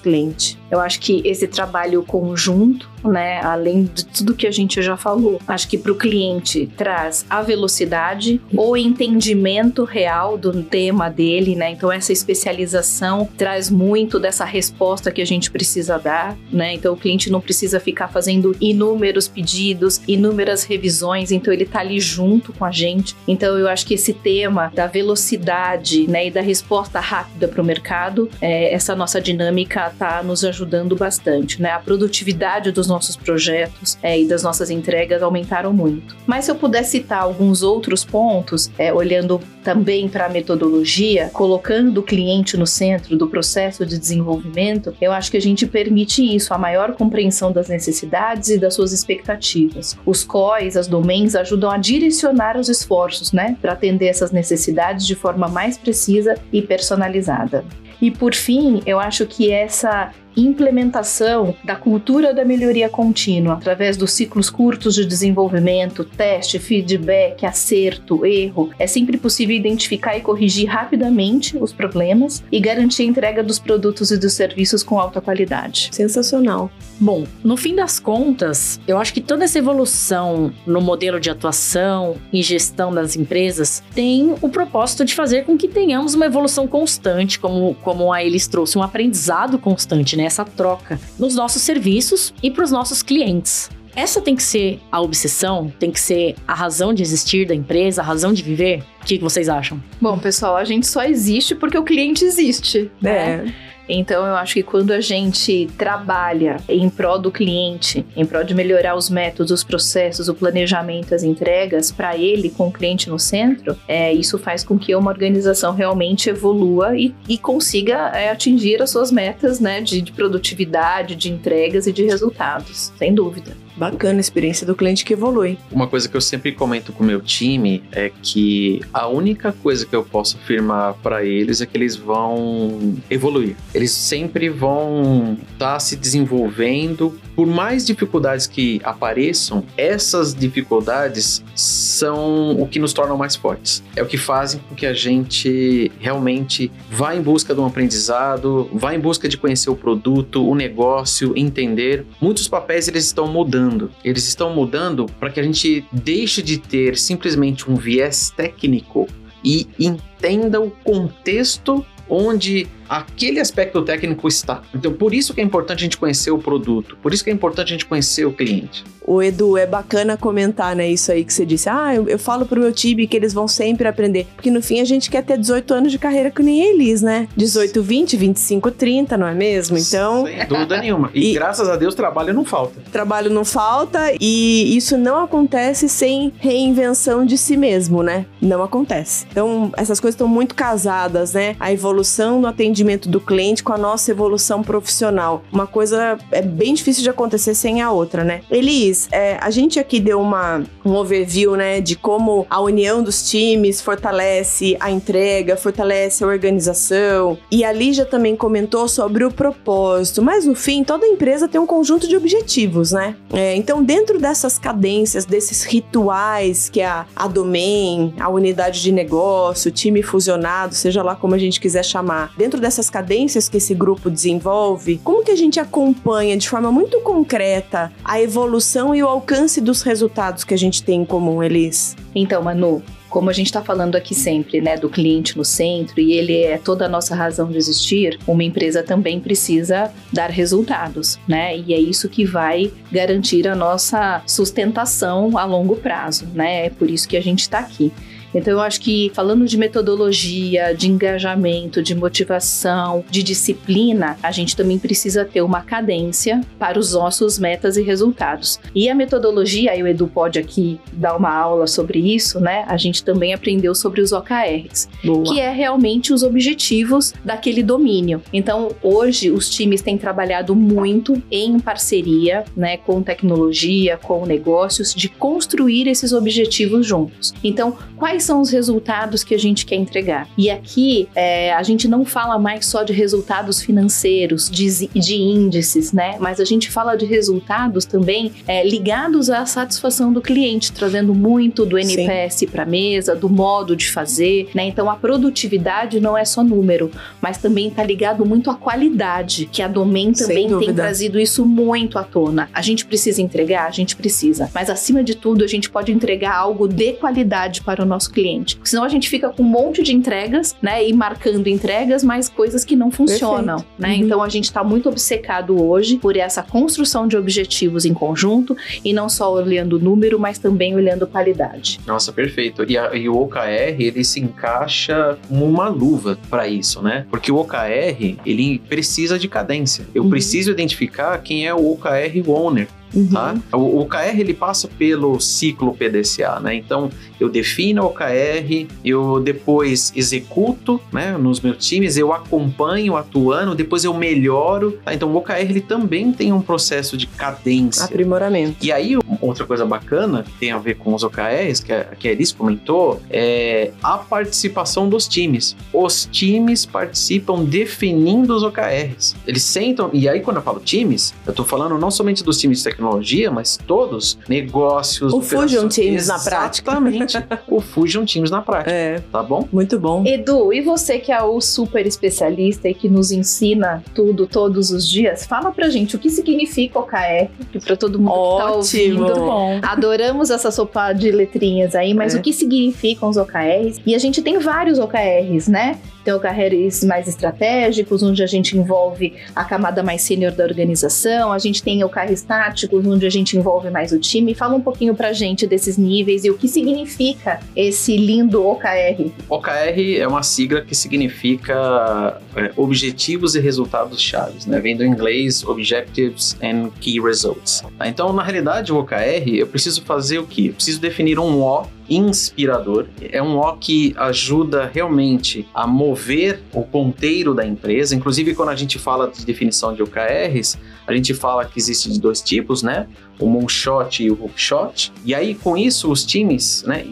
cliente? Eu acho que esse trabalho conjunto, né, além de tudo que a gente já falou, acho que para o cliente traz a velocidade, o entendimento real do tema dele, né? Então essa especialização traz muito dessa resposta que a gente precisa dar, né? Então o cliente não precisa ficar fazendo inúmeros pedidos, inúmeras revisões, então ele está ali junto com a gente. Então eu acho que esse tema da velocidade, né, e da resposta rápida para o mercado, é, essa nossa dinâmica está nos ajudando bastante, né? A produtividade dos nossos projetos é, e das nossas entregas aumentaram muito. Mas se eu puder citar alguns outros pontos, é, olhando também para a metodologia, colocando o cliente no centro do processo de desenvolvimento, eu acho que a gente permite isso, a maior compreensão das necessidades e das suas expectativas. Os COIs, as domains, ajudam a direcionar os esforços, né, para atender essas necessidades de forma mais precisa e personalizada. E por fim, eu acho que essa implementação da cultura da melhoria contínua através dos ciclos curtos de desenvolvimento, teste, feedback, acerto, erro. É sempre possível identificar e corrigir rapidamente os problemas e garantir a entrega dos produtos e dos serviços com alta qualidade. Sensacional. Bom, no fim das contas, eu acho que toda essa evolução no modelo de atuação e gestão das empresas tem o propósito de fazer com que tenhamos uma evolução constante, como, como a Elis trouxe, um aprendizado constante, né? Essa troca nos nossos serviços e para os nossos clientes. Essa tem que ser a obsessão, tem que ser a razão de existir da empresa, a razão de viver. O que vocês acham? Bom, pessoal, a gente só existe porque o cliente existe. Né? É. Então eu acho que quando a gente trabalha em prol do cliente, em prol de melhorar os métodos, os processos, o planejamento, as entregas para ele com o cliente no centro, é, isso faz com que uma organização realmente evolua e, e consiga é, atingir as suas metas né, de, de produtividade, de entregas e de resultados, sem dúvida. Bacana a experiência do cliente que evolui. Uma coisa que eu sempre comento com o meu time é que a única coisa que eu posso afirmar para eles é que eles vão evoluir. Eles sempre vão estar tá se desenvolvendo. Por mais dificuldades que apareçam, essas dificuldades são o que nos tornam mais fortes. É o que fazem com que a gente realmente vá em busca de um aprendizado, vá em busca de conhecer o produto, o negócio, entender. Muitos papéis eles estão mudando. Eles estão mudando para que a gente deixe de ter simplesmente um viés técnico e entenda o contexto onde aquele aspecto técnico está. Então, por isso que é importante a gente conhecer o produto, por isso que é importante a gente conhecer o cliente. O Edu, é bacana comentar, né, isso aí que você disse. Ah, eu, eu falo pro meu time que eles vão sempre aprender. Porque no fim a gente quer ter 18 anos de carreira que nem eles, né? 18, 20, 25, 30, não é mesmo? Então. Sem dúvida nenhuma. E, e graças a Deus, trabalho não falta. Trabalho não falta e isso não acontece sem reinvenção de si mesmo, né? Não acontece. Então, essas coisas estão muito casadas, né? A evolução no atendimento atendimento do cliente com a nossa evolução profissional. Uma coisa é bem difícil de acontecer sem a outra, né? Elis, é, a gente aqui deu uma, um overview, né, de como a união dos times fortalece a entrega, fortalece a organização. E a Lígia também comentou sobre o propósito, mas no fim, toda empresa tem um conjunto de objetivos, né? É, então, dentro dessas cadências, desses rituais que a, a domain, a unidade de negócio, o time fusionado, seja lá como a gente quiser chamar, dentro dessas cadências que esse grupo desenvolve, como que a gente acompanha de forma muito concreta a evolução e o alcance dos resultados que a gente tem em comum, Elis? Então, Manu, como a gente está falando aqui sempre, né, do cliente no centro e ele é toda a nossa razão de existir, uma empresa também precisa dar resultados, né? E é isso que vai garantir a nossa sustentação a longo prazo, né? É por isso que a gente está aqui. Então eu acho que falando de metodologia, de engajamento, de motivação, de disciplina, a gente também precisa ter uma cadência para os nossos metas e resultados. E a metodologia, aí o Edu pode aqui dar uma aula sobre isso, né? A gente também aprendeu sobre os OKRs, Boa. que é realmente os objetivos daquele domínio. Então, hoje os times têm trabalhado muito em parceria, né, com tecnologia, com negócios, de construir esses objetivos juntos. Então, quais quais são os resultados que a gente quer entregar. E aqui é, a gente não fala mais só de resultados financeiros, de, de índices, né? Mas a gente fala de resultados também é, ligados à satisfação do cliente, trazendo muito do NPS para a mesa, do modo de fazer, né? Então a produtividade não é só número, mas também está ligado muito à qualidade, que a Domain também tem trazido isso muito à tona. A gente precisa entregar, a gente precisa, mas acima de tudo a gente pode entregar algo de qualidade para o nosso nosso cliente. Porque senão a gente fica com um monte de entregas, né? E marcando entregas, mas coisas que não funcionam, Perfeito. né? Uhum. Então a gente está muito obcecado hoje por essa construção de objetivos em conjunto e não só olhando número, mas também olhando qualidade. Nossa, perfeito. E, a, e o OKR, ele se encaixa como uma luva para isso, né? Porque o OKR, ele precisa de cadência. Eu uhum. preciso identificar quem é o OKR owner. Uhum. Tá? O OKR ele passa pelo ciclo PDCA, né? Então eu defino o OKR, eu depois executo, né? Nos meus times, eu acompanho atuando, depois eu melhoro. Tá? Então o OKR ele também tem um processo de cadência, aprimoramento. E aí outra coisa bacana que tem a ver com os OKRs que a, que a Elis comentou é a participação dos times. Os times participam definindo os OKRs. Eles sentam e aí quando eu falo times, eu tô falando não somente dos times de tecnologia, mas todos, negócios. O Fusion Teams na prática. Exatamente. o Fusion Teams na prática. É. Tá bom? Muito bom. Edu, e você que é o super especialista e que nos ensina tudo todos os dias, fala pra gente o que significa OKR, que pra todo mundo Ótimo. que tá ouvindo. Bom. Adoramos essa sopa de letrinhas aí, mas é. o que significam os OKRs? E a gente tem vários OKRs, né? Tem OKRs mais estratégicos, onde a gente envolve a camada mais sênior da organização, a gente tem OKRs táticos, onde a gente envolve mais o time. Fala um pouquinho pra gente desses níveis e o que significa esse lindo OKR. OKR é uma sigla que significa é, Objetivos e Resultados Chaves, né? Vem do inglês Objectives and Key Results. Então, na realidade, o OKR, eu preciso fazer o quê? Eu preciso definir um O inspirador. É um O que ajuda realmente a mover o ponteiro da empresa. Inclusive, quando a gente fala de definição de OKRs, a gente fala que existe de dois tipos, né? O moonshot e o hookshot. E aí, com isso, os times, né,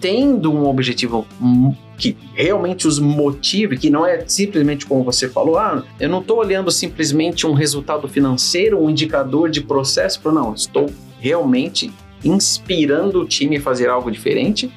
tendo um objetivo que realmente os motive, que não é simplesmente como você falou, ah, eu não estou olhando simplesmente um resultado financeiro, um indicador de processo, não, estou realmente inspirando o time a fazer algo diferente.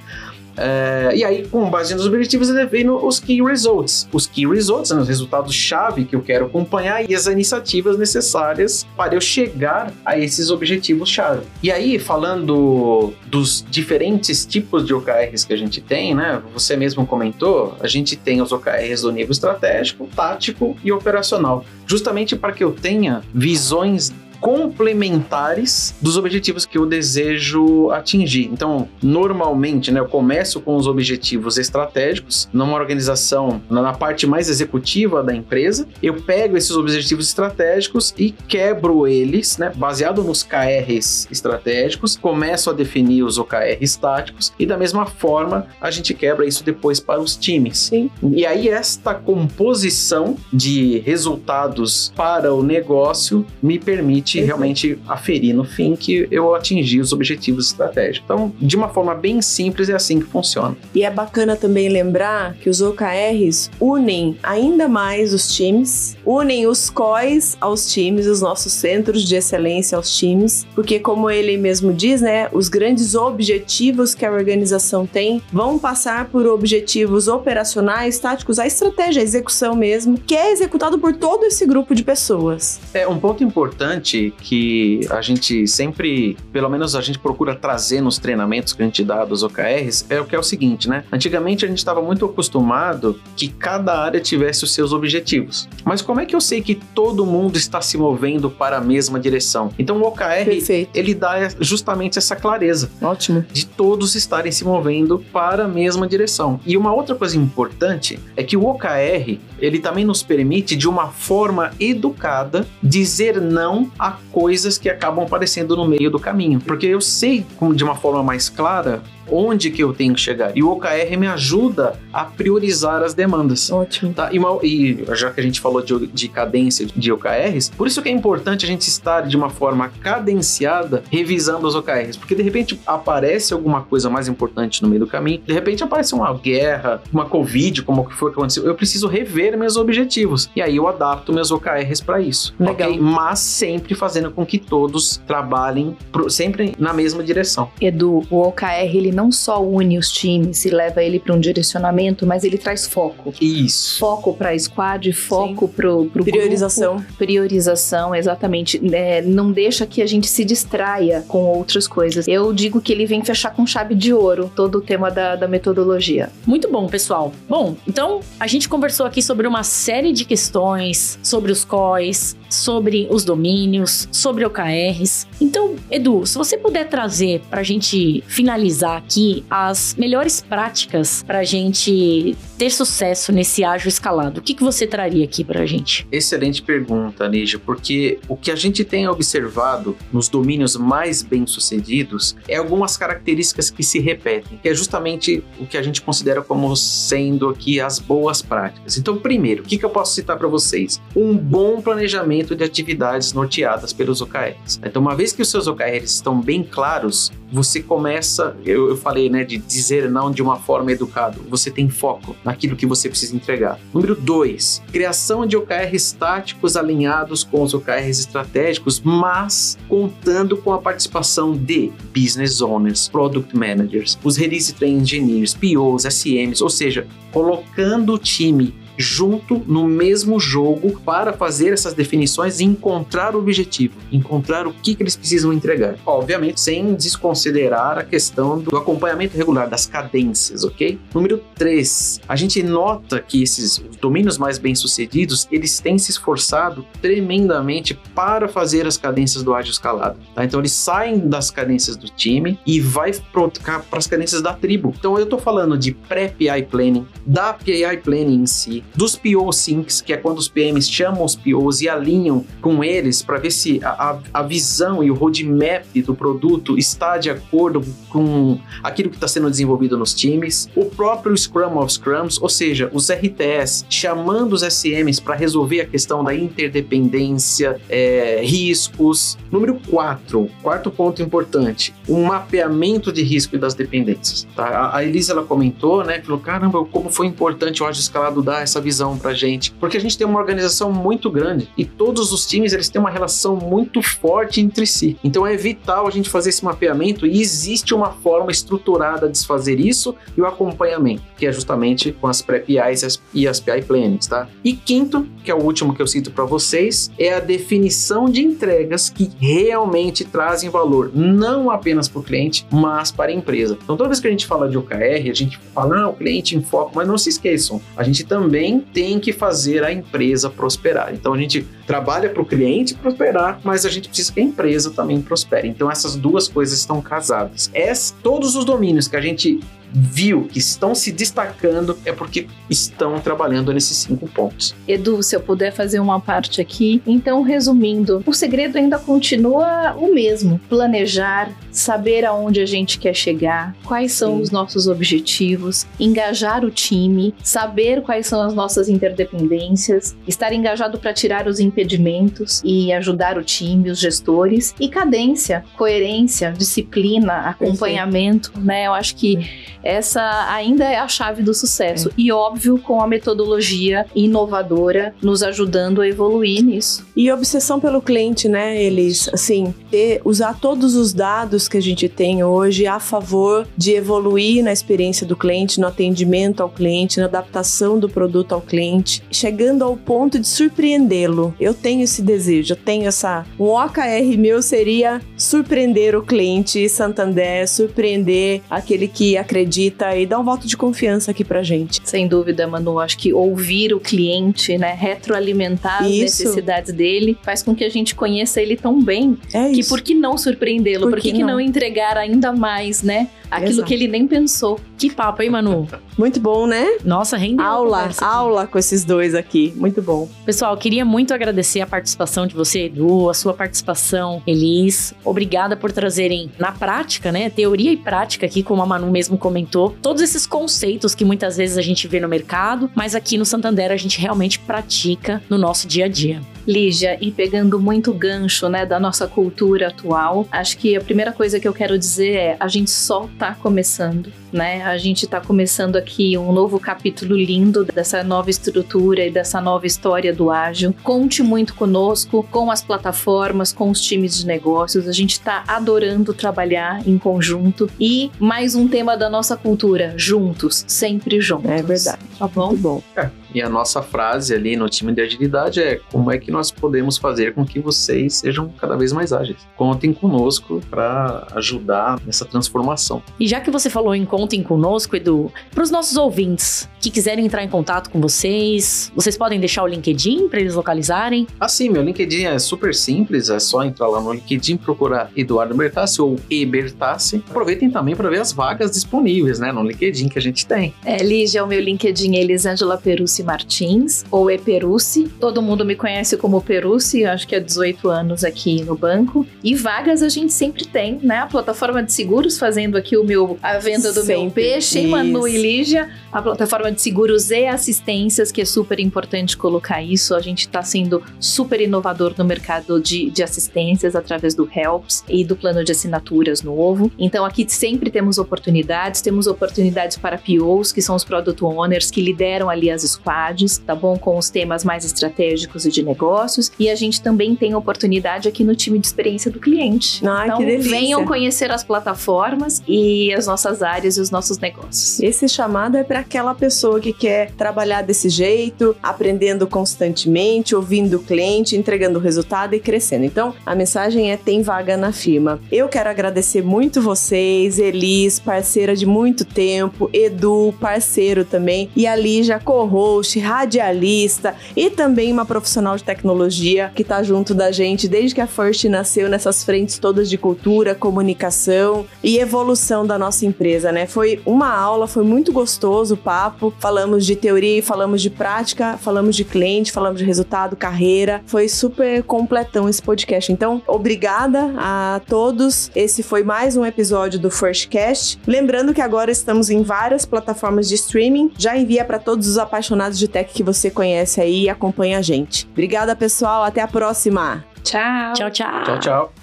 É, e aí, com base nos objetivos, ele vem os key results. Os key results são os resultados-chave que eu quero acompanhar e as iniciativas necessárias para eu chegar a esses objetivos-chave. E aí, falando dos diferentes tipos de OKRs que a gente tem, né? Você mesmo comentou, a gente tem os OKRs do nível estratégico, tático e operacional, justamente para que eu tenha visões complementares dos objetivos que eu desejo atingir. Então, normalmente, né, eu começo com os objetivos estratégicos numa organização, na parte mais executiva da empresa. Eu pego esses objetivos estratégicos e quebro eles, né, baseado nos KRs estratégicos, começo a definir os OKRs táticos e da mesma forma a gente quebra isso depois para os times. Sim. E aí esta composição de resultados para o negócio me permite Perfeito. realmente aferir no fim que eu atingi os objetivos estratégicos. Então, de uma forma bem simples, é assim que funciona. E é bacana também lembrar que os OKRs unem ainda mais os times, unem os COIs aos times, os nossos centros de excelência aos times, porque como ele mesmo diz, né, os grandes objetivos que a organização tem vão passar por objetivos operacionais, táticos, a estratégia, a execução mesmo, que é executado por todo esse grupo de pessoas. É um ponto importante que a gente sempre, pelo menos a gente procura trazer nos treinamentos que a gente dá dos OKRs, é o que é o seguinte, né? Antigamente a gente estava muito acostumado que cada área tivesse os seus objetivos. Mas como é que eu sei que todo mundo está se movendo para a mesma direção? Então o OKR Perfeito. ele dá justamente essa clareza Ótimo. de todos estarem se movendo para a mesma direção. E uma outra coisa importante é que o OKR, ele também nos permite de uma forma educada dizer não a coisas que acabam aparecendo no meio do caminho, porque eu sei de uma forma mais clara onde que eu tenho que chegar. E o OKR me ajuda a priorizar as demandas. Ótimo. Tá? E, uma- e já que a gente falou de, de cadência de OKRs, por isso que é importante a gente estar de uma forma cadenciada revisando os OKRs, porque de repente aparece alguma coisa mais importante no meio do caminho, de repente aparece uma guerra, uma Covid, como que foi que aconteceu, eu preciso rever meus objetivos. E aí eu adapto meus OKRs para isso. Legal. ok? Mas sempre fazendo com que todos trabalhem pro- sempre na mesma direção. Edu, o OKR ele não só une os times e leva ele para um direcionamento, mas ele traz foco. Isso. Foco para squad, foco pro, pro Priorização. grupo, priorização, exatamente. É, não deixa que a gente se distraia com outras coisas. Eu digo que ele vem fechar com chave de ouro todo o tema da, da metodologia. Muito bom, pessoal. Bom, então a gente conversou aqui sobre uma série de questões, sobre os COIs, sobre os domínios, sobre OKRs. Então, Edu, se você puder trazer pra gente finalizar aqui as melhores práticas pra gente ter sucesso nesse ágil escalado, o que, que você traria aqui pra gente? Excelente pergunta, Nígia, porque o que a gente tem observado nos domínios mais bem-sucedidos é algumas características que se repetem, que é justamente o que a gente considera como sendo aqui as boas práticas. Então, primeiro, o que, que eu posso citar para vocês? Um bom planejamento de atividades norteadas pelos OKRs. Então, uma vez que os seus OKRs estão bem claros, você começa, eu, eu falei, né, de dizer não de uma forma educada. Você tem foco naquilo que você precisa entregar. Número dois, criação de OKRs táticos alinhados com os OKRs estratégicos, mas contando com a participação de business owners, product managers, os release train engineers, POs, SMs, ou seja, colocando o time junto no mesmo jogo para fazer essas definições e encontrar o objetivo, encontrar o que, que eles precisam entregar. Obviamente, sem desconsiderar a questão do acompanhamento regular das cadências, ok? Número 3. A gente nota que esses os domínios mais bem-sucedidos, eles têm se esforçado tremendamente para fazer as cadências do ágil escalado, tá? Então eles saem das cadências do time e vai para as cadências da tribo. Então eu tô falando de pré-PI planning, da PI planning em si, dos PO syncs, que é quando os PMs chamam os POs e alinham com eles para ver se a, a, a visão e o roadmap do produto está de acordo com aquilo que está sendo desenvolvido nos times. O próprio Scrum of Scrums, ou seja, os RTS chamando os SMs para resolver a questão da interdependência, é, riscos. Número 4, quarto ponto importante, o mapeamento de risco e das dependências. Tá? A, a Elisa ela comentou, né? Falou: caramba, como foi importante o ágil escalado dar essa visão pra gente. Porque a gente tem uma organização muito grande e todos os times eles têm uma relação muito forte entre si. Então é vital a gente fazer esse mapeamento e existe uma forma estruturada de fazer isso e o acompanhamento, que é justamente com as pré-PIs e as PI plannings, tá? E quinto, que é o último que eu cito para vocês, é a definição de entregas que realmente trazem valor, não apenas para o cliente, mas para a empresa. Então toda vez que a gente fala de OKR, a gente fala, ah, o cliente em foco, mas não se esqueçam, a gente também também tem que fazer a empresa prosperar. Então a gente trabalha para o cliente prosperar, mas a gente precisa que a empresa também prospere. Então essas duas coisas estão casadas. É, todos os domínios que a gente viu que estão se destacando é porque estão trabalhando nesses cinco pontos. Edu, se eu puder fazer uma parte aqui, então resumindo, o segredo ainda continua o mesmo: planejar, saber aonde a gente quer chegar, quais são Sim. os nossos objetivos, engajar o time, saber quais são as nossas interdependências, estar engajado para tirar os impedimentos e ajudar o time, os gestores, e cadência, coerência, disciplina, acompanhamento, Perfeito. né? Eu acho que essa ainda é a chave do sucesso. É. E óbvio, com a metodologia inovadora nos ajudando a evoluir nisso. E obsessão pelo cliente, né, eles, assim, ter, usar todos os dados que a gente tem hoje a favor de evoluir na experiência do cliente, no atendimento ao cliente, na adaptação do produto ao cliente, chegando ao ponto de surpreendê-lo. Eu tenho esse desejo, eu tenho essa. Um OKR meu seria surpreender o cliente Santander, surpreender aquele que acredita acredita e dá um voto de confiança aqui pra gente. Sem dúvida, Manu. Acho que ouvir o cliente, né, retroalimentar as necessidades dele, faz com que a gente conheça ele tão bem. É que por que não surpreendê-lo? Por, por, que, que não? não entregar ainda mais, né? Aquilo Exato. que ele nem pensou. Que papo, hein, Manu? Muito bom, né? Nossa, rendeu. Aula, aula com esses dois aqui. Muito bom. Pessoal, queria muito agradecer a participação de você, Edu, a sua participação, Elis. Obrigada por trazerem na prática, né? Teoria e prática aqui, como a Manu mesmo comentou. Todos esses conceitos que muitas vezes a gente vê no mercado, mas aqui no Santander a gente realmente pratica no nosso dia a dia. Lígia, e pegando muito gancho, né, da nossa cultura atual, acho que a primeira coisa que eu quero dizer é a gente só tá começando, né? A gente tá começando aqui um novo capítulo lindo dessa nova estrutura e dessa nova história do ágil. Conte muito conosco, com as plataformas, com os times de negócios. A gente tá adorando trabalhar em conjunto e mais um tema da nossa cultura, juntos, sempre juntos. É verdade. Tá bom? Muito bom. É. E a nossa frase ali no time de agilidade é como é que nós podemos fazer com que vocês sejam cada vez mais ágeis. Contem conosco para ajudar nessa transformação. E já que você falou em contem conosco, Edu, para os nossos ouvintes que quiserem entrar em contato com vocês, vocês podem deixar o LinkedIn para eles localizarem? Ah, sim, meu LinkedIn é super simples, é só entrar lá no LinkedIn, procurar Eduardo Bertassi ou Ebertassi. Aproveitem também para ver as vagas disponíveis, né, no LinkedIn que a gente tem. É, Lígia, o meu LinkedIn é Elisângela Perucci Martins, ou Eperucci. Todo mundo me conhece como Perucci, acho que há 18 anos aqui no banco. E vagas a gente sempre tem, né? A plataforma de seguros fazendo aqui o meu, a venda do sempre. meu peixe, Isso. Manu e Lígia. A plataforma de seguros e assistências, que é super importante colocar isso. A gente está sendo super inovador no mercado de, de assistências através do Helps e do plano de assinaturas novo. Então aqui sempre temos oportunidades, temos oportunidades para POs, que são os Product Owners, que lideram ali as squads tá bom? Com os temas mais estratégicos e de negócios. E a gente também tem oportunidade aqui no time de experiência do cliente. Ai, então, que delícia. venham conhecer as plataformas e as nossas áreas e os nossos negócios. Esse chamado é para aquela pessoa que quer trabalhar desse jeito, aprendendo constantemente, ouvindo o cliente, entregando resultado e crescendo. Então, a mensagem é: tem vaga na firma. Eu quero agradecer muito vocês, Elis, parceira de muito tempo, Edu, parceiro também, e ali já corrou coach, radialista e também uma profissional de tecnologia que está junto da gente desde que a First nasceu nessas frentes todas de cultura, comunicação e evolução da nossa empresa, né? Foi uma aula, foi muito gostoso o papo. Falamos de teoria, falamos de prática, falamos de cliente, falamos de resultado, carreira. Foi super completão esse podcast. Então, obrigada a todos. Esse foi mais um episódio do Firstcast. Lembrando que agora estamos em várias plataformas de streaming. Já envia para todos os apaixonados de tech que você conhece aí e acompanha a gente. Obrigada, pessoal. Até a próxima. Tchau. Tchau, tchau. Tchau, tchau.